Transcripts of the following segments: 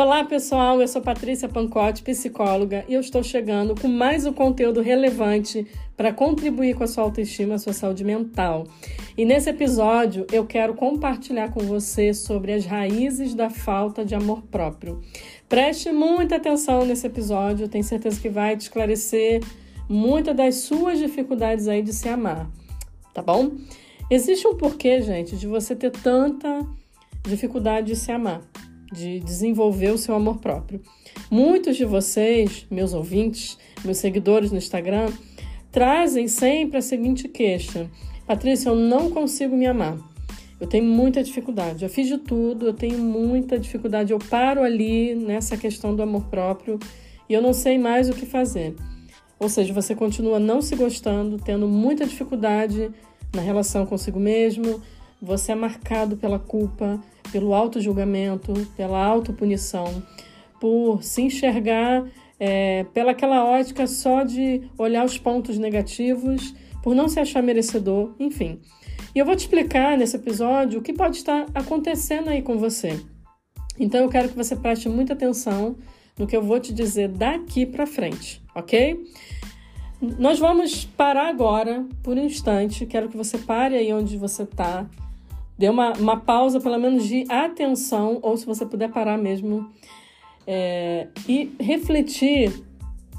Olá, pessoal. Eu sou Patrícia Pancotti, psicóloga, e eu estou chegando com mais um conteúdo relevante para contribuir com a sua autoestima, a sua saúde mental. E nesse episódio eu quero compartilhar com você sobre as raízes da falta de amor próprio. Preste muita atenção nesse episódio, tenho certeza que vai te esclarecer muitas das suas dificuldades aí de se amar, tá bom? Existe um porquê, gente, de você ter tanta dificuldade de se amar de desenvolver o seu amor próprio. Muitos de vocês, meus ouvintes, meus seguidores no Instagram, trazem sempre a seguinte queixa: Patrícia, eu não consigo me amar. Eu tenho muita dificuldade. Eu fiz de tudo, eu tenho muita dificuldade. Eu paro ali nessa questão do amor próprio e eu não sei mais o que fazer. Ou seja, você continua não se gostando, tendo muita dificuldade na relação consigo mesmo, você é marcado pela culpa, pelo auto-julgamento, pela autopunição, por se enxergar é, pela aquela ótica só de olhar os pontos negativos, por não se achar merecedor, enfim. E eu vou te explicar nesse episódio o que pode estar acontecendo aí com você. Então eu quero que você preste muita atenção no que eu vou te dizer daqui para frente, ok? Nós vamos parar agora por um instante. Quero que você pare aí onde você está Dê uma, uma pausa, pelo menos, de atenção, ou se você puder parar mesmo, é, e refletir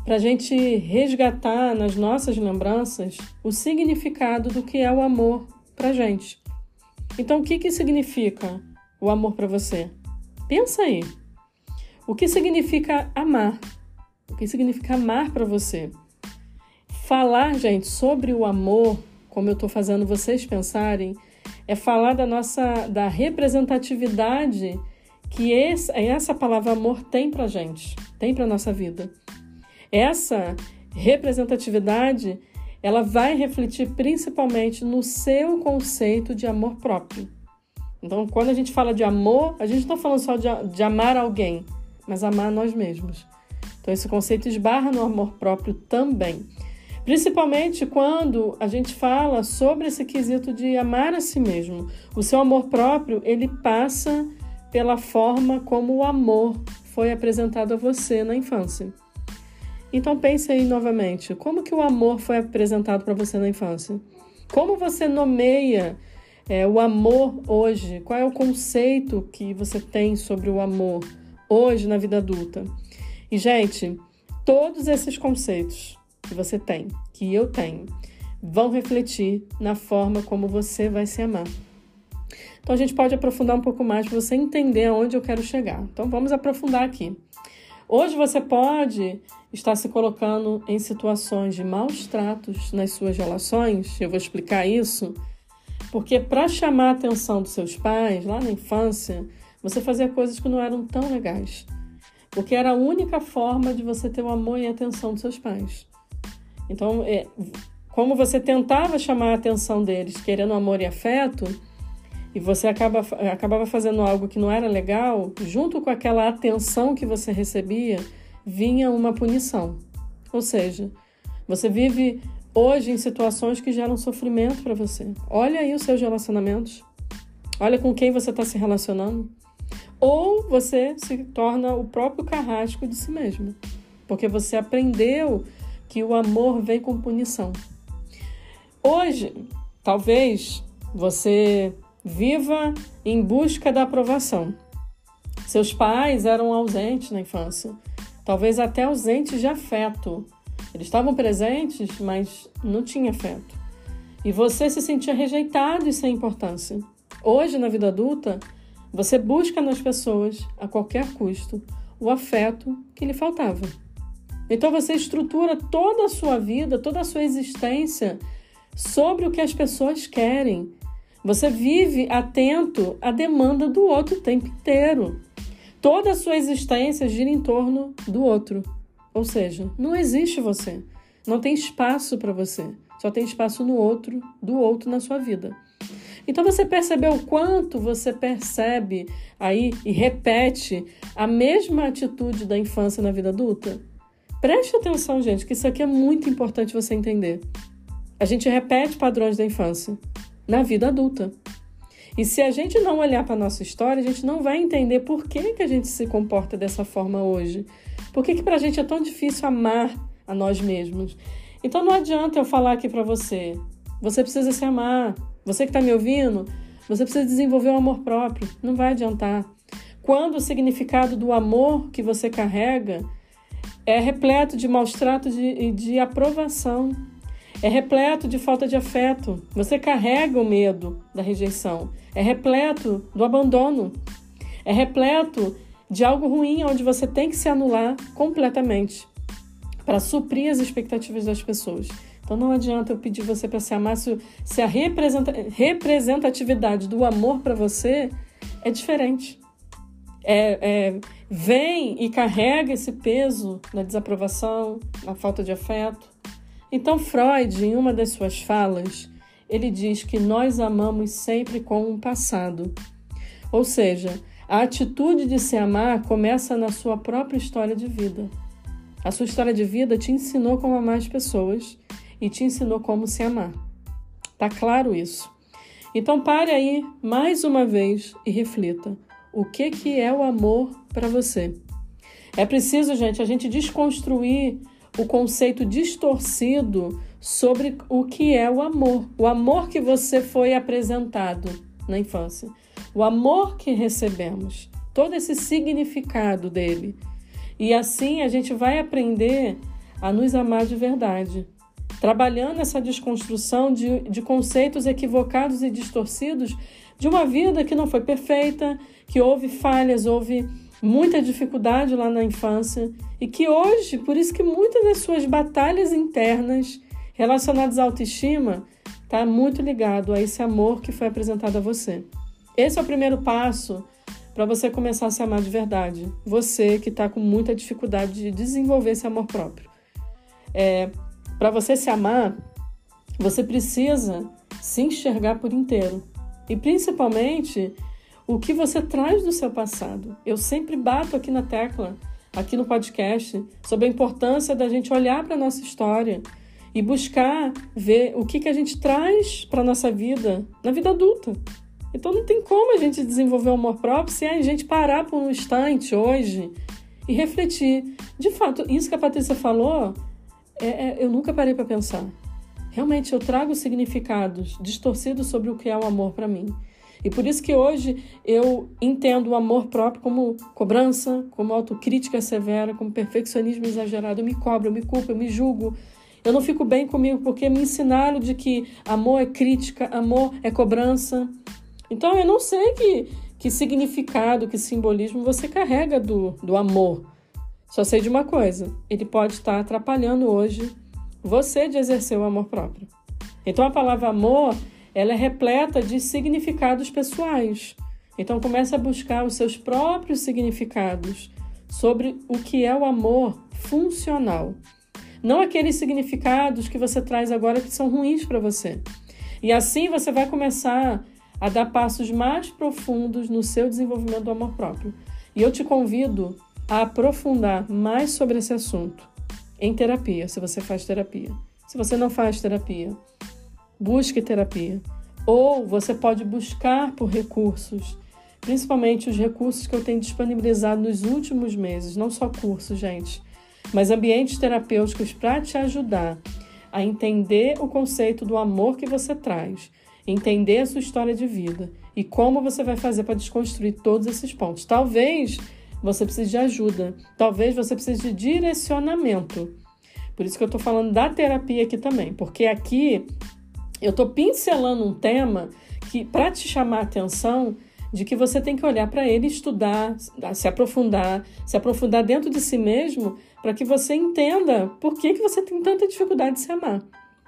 para a gente resgatar nas nossas lembranças o significado do que é o amor para gente. Então, o que, que significa o amor para você? Pensa aí. O que significa amar? O que significa amar para você? Falar, gente, sobre o amor, como eu estou fazendo vocês pensarem, é falar da nossa da representatividade que esse, essa palavra amor tem para gente, tem para nossa vida. Essa representatividade ela vai refletir principalmente no seu conceito de amor próprio. Então, quando a gente fala de amor, a gente não está falando só de, de amar alguém, mas amar nós mesmos. Então, esse conceito esbarra no amor próprio também. Principalmente quando a gente fala sobre esse quesito de amar a si mesmo. O seu amor próprio, ele passa pela forma como o amor foi apresentado a você na infância. Então pense aí novamente, como que o amor foi apresentado para você na infância? Como você nomeia é, o amor hoje? Qual é o conceito que você tem sobre o amor hoje na vida adulta? E gente, todos esses conceitos que você tem, que eu tenho, vão refletir na forma como você vai se amar. Então a gente pode aprofundar um pouco mais para você entender aonde eu quero chegar. Então vamos aprofundar aqui. Hoje você pode estar se colocando em situações de maus tratos nas suas relações, eu vou explicar isso, porque para chamar a atenção dos seus pais lá na infância, você fazia coisas que não eram tão legais. Porque era a única forma de você ter o amor e a atenção dos seus pais. Então, é, como você tentava chamar a atenção deles, querendo amor e afeto, e você acaba, acabava fazendo algo que não era legal, junto com aquela atenção que você recebia, vinha uma punição. Ou seja, você vive hoje em situações que geram sofrimento para você. Olha aí os seus relacionamentos. Olha com quem você está se relacionando. Ou você se torna o próprio carrasco de si mesmo. Porque você aprendeu que o amor vem com punição. Hoje, talvez você viva em busca da aprovação. Seus pais eram ausentes na infância, talvez até ausentes de afeto. Eles estavam presentes, mas não tinha afeto. E você se sentia rejeitado e sem importância. Hoje, na vida adulta, você busca nas pessoas, a qualquer custo, o afeto que lhe faltava. Então você estrutura toda a sua vida, toda a sua existência sobre o que as pessoas querem. Você vive atento à demanda do outro o tempo inteiro. Toda a sua existência gira em torno do outro. Ou seja, não existe você. Não tem espaço para você. Só tem espaço no outro, do outro na sua vida. Então você percebeu o quanto você percebe aí e repete a mesma atitude da infância na vida adulta? Preste atenção, gente, que isso aqui é muito importante você entender. A gente repete padrões da infância na vida adulta. E se a gente não olhar para a nossa história, a gente não vai entender por que, que a gente se comporta dessa forma hoje. Por que, que para a gente é tão difícil amar a nós mesmos? Então não adianta eu falar aqui para você. Você precisa se amar. Você que está me ouvindo, você precisa desenvolver o um amor próprio. Não vai adiantar. Quando o significado do amor que você carrega é repleto de maus tratos e de, de aprovação, é repleto de falta de afeto. Você carrega o medo da rejeição. É repleto do abandono. É repleto de algo ruim onde você tem que se anular completamente para suprir as expectativas das pessoas. Então não adianta eu pedir você para se amar se, se a representatividade do amor para você é diferente. É, é, vem e carrega esse peso na desaprovação, na falta de afeto. Então Freud, em uma das suas falas, ele diz que nós amamos sempre com um passado. Ou seja, a atitude de se amar começa na sua própria história de vida. A sua história de vida te ensinou como amar as pessoas e te ensinou como se amar. Tá claro isso? Então pare aí mais uma vez e reflita. O que que é o amor para você? É preciso, gente, a gente desconstruir o conceito distorcido sobre o que é o amor. O amor que você foi apresentado na infância. O amor que recebemos. Todo esse significado dele. E assim a gente vai aprender a nos amar de verdade, trabalhando essa desconstrução de, de conceitos equivocados e distorcidos de uma vida que não foi perfeita, que houve falhas, houve muita dificuldade lá na infância e que hoje, por isso que muitas das suas batalhas internas relacionadas à autoestima está muito ligado a esse amor que foi apresentado a você. Esse é o primeiro passo para você começar a se amar de verdade. Você que está com muita dificuldade de desenvolver esse amor próprio. É, para você se amar, você precisa se enxergar por inteiro. E principalmente o que você traz do seu passado. Eu sempre bato aqui na tecla, aqui no podcast, sobre a importância da gente olhar para a nossa história e buscar ver o que, que a gente traz para a nossa vida na vida adulta. Então não tem como a gente desenvolver o amor próprio se a gente parar por um instante hoje e refletir. De fato, isso que a Patrícia falou, é, é, eu nunca parei para pensar. Realmente, eu trago significados distorcidos sobre o que é o amor para mim. E por isso que hoje eu entendo o amor próprio como cobrança, como autocrítica severa, como perfeccionismo exagerado. Eu me cobro, eu me culpo, eu me julgo. Eu não fico bem comigo porque me ensinaram de que amor é crítica, amor é cobrança. Então eu não sei que, que significado, que simbolismo você carrega do, do amor. Só sei de uma coisa: ele pode estar atrapalhando hoje você de exercer o amor próprio. Então a palavra amor ela é repleta de significados pessoais. Então comece a buscar os seus próprios significados sobre o que é o amor funcional. Não aqueles significados que você traz agora que são ruins para você. E assim você vai começar a dar passos mais profundos no seu desenvolvimento do amor próprio. E eu te convido a aprofundar mais sobre esse assunto em terapia, se você faz terapia. Se você não faz terapia, busque terapia. Ou você pode buscar por recursos, principalmente os recursos que eu tenho disponibilizado nos últimos meses, não só cursos, gente, mas ambientes terapêuticos para te ajudar a entender o conceito do amor que você traz entender a sua história de vida e como você vai fazer para desconstruir todos esses pontos. Talvez você precise de ajuda, talvez você precise de direcionamento. Por isso que eu estou falando da terapia aqui também, porque aqui eu estou pincelando um tema que para te chamar a atenção de que você tem que olhar para ele, estudar, se aprofundar, se aprofundar dentro de si mesmo, para que você entenda por que, que você tem tanta dificuldade de se amar.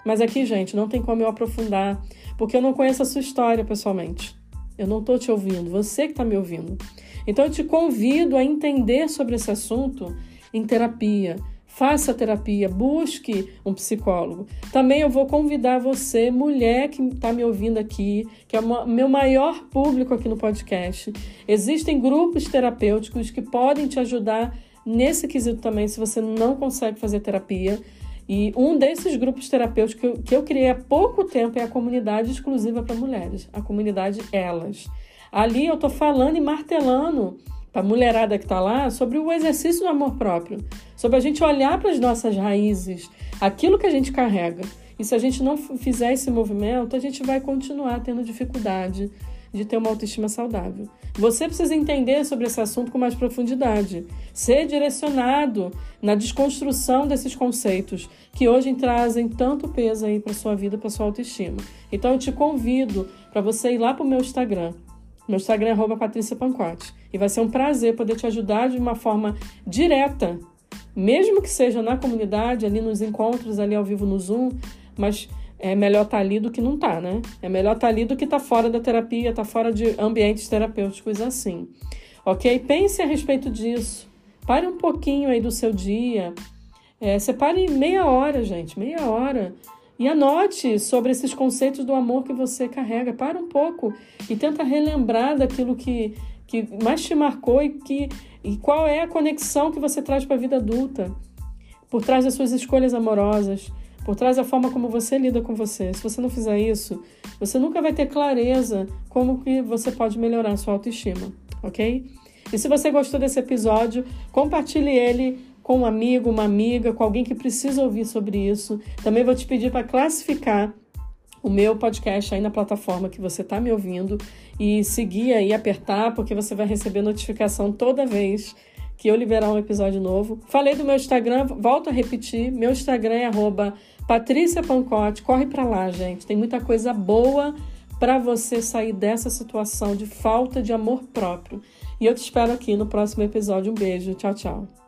Mas aqui, gente, não tem como eu aprofundar, porque eu não conheço a sua história pessoalmente. Eu não estou te ouvindo, você que está me ouvindo. Então eu te convido a entender sobre esse assunto em terapia. Faça terapia, busque um psicólogo. Também eu vou convidar você, mulher que está me ouvindo aqui, que é o meu maior público aqui no podcast. Existem grupos terapêuticos que podem te ajudar nesse quesito também, se você não consegue fazer terapia. E um desses grupos terapêuticos que eu, que eu criei há pouco tempo é a comunidade exclusiva para mulheres, a comunidade Elas. Ali eu estou falando e martelando para a mulherada que está lá sobre o exercício do amor próprio, sobre a gente olhar para as nossas raízes, aquilo que a gente carrega. E se a gente não fizer esse movimento, a gente vai continuar tendo dificuldade de ter uma autoestima saudável. Você precisa entender sobre esse assunto com mais profundidade, ser direcionado na desconstrução desses conceitos que hoje trazem tanto peso aí para sua vida, para sua autoestima. Então eu te convido para você ir lá para o meu Instagram. Meu Instagram é Patrícia Pancotti. E vai ser um prazer poder te ajudar de uma forma direta, mesmo que seja na comunidade, ali nos encontros, ali ao vivo no Zoom, mas é melhor estar tá ali do que não estar, tá, né? É melhor estar tá ali do que estar tá fora da terapia, estar tá fora de ambientes terapêuticos assim. Ok? Pense a respeito disso. Pare um pouquinho aí do seu dia. É, separe meia hora, gente, meia hora. E anote sobre esses conceitos do amor que você carrega. Para um pouco e tenta relembrar daquilo que, que mais te marcou e, que, e qual é a conexão que você traz para a vida adulta. Por trás das suas escolhas amorosas, por trás da forma como você lida com você. Se você não fizer isso, você nunca vai ter clareza como que você pode melhorar a sua autoestima, ok? E se você gostou desse episódio, compartilhe ele com um amigo, uma amiga, com alguém que precisa ouvir sobre isso. Também vou te pedir para classificar o meu podcast aí na plataforma que você está me ouvindo e seguir aí, apertar, porque você vai receber notificação toda vez que eu liberar um episódio novo. Falei do meu Instagram, volto a repetir, meu Instagram é arroba Patrícia Pancotti, corre para lá, gente. Tem muita coisa boa para você sair dessa situação de falta de amor próprio. E eu te espero aqui no próximo episódio. Um beijo. Tchau, tchau.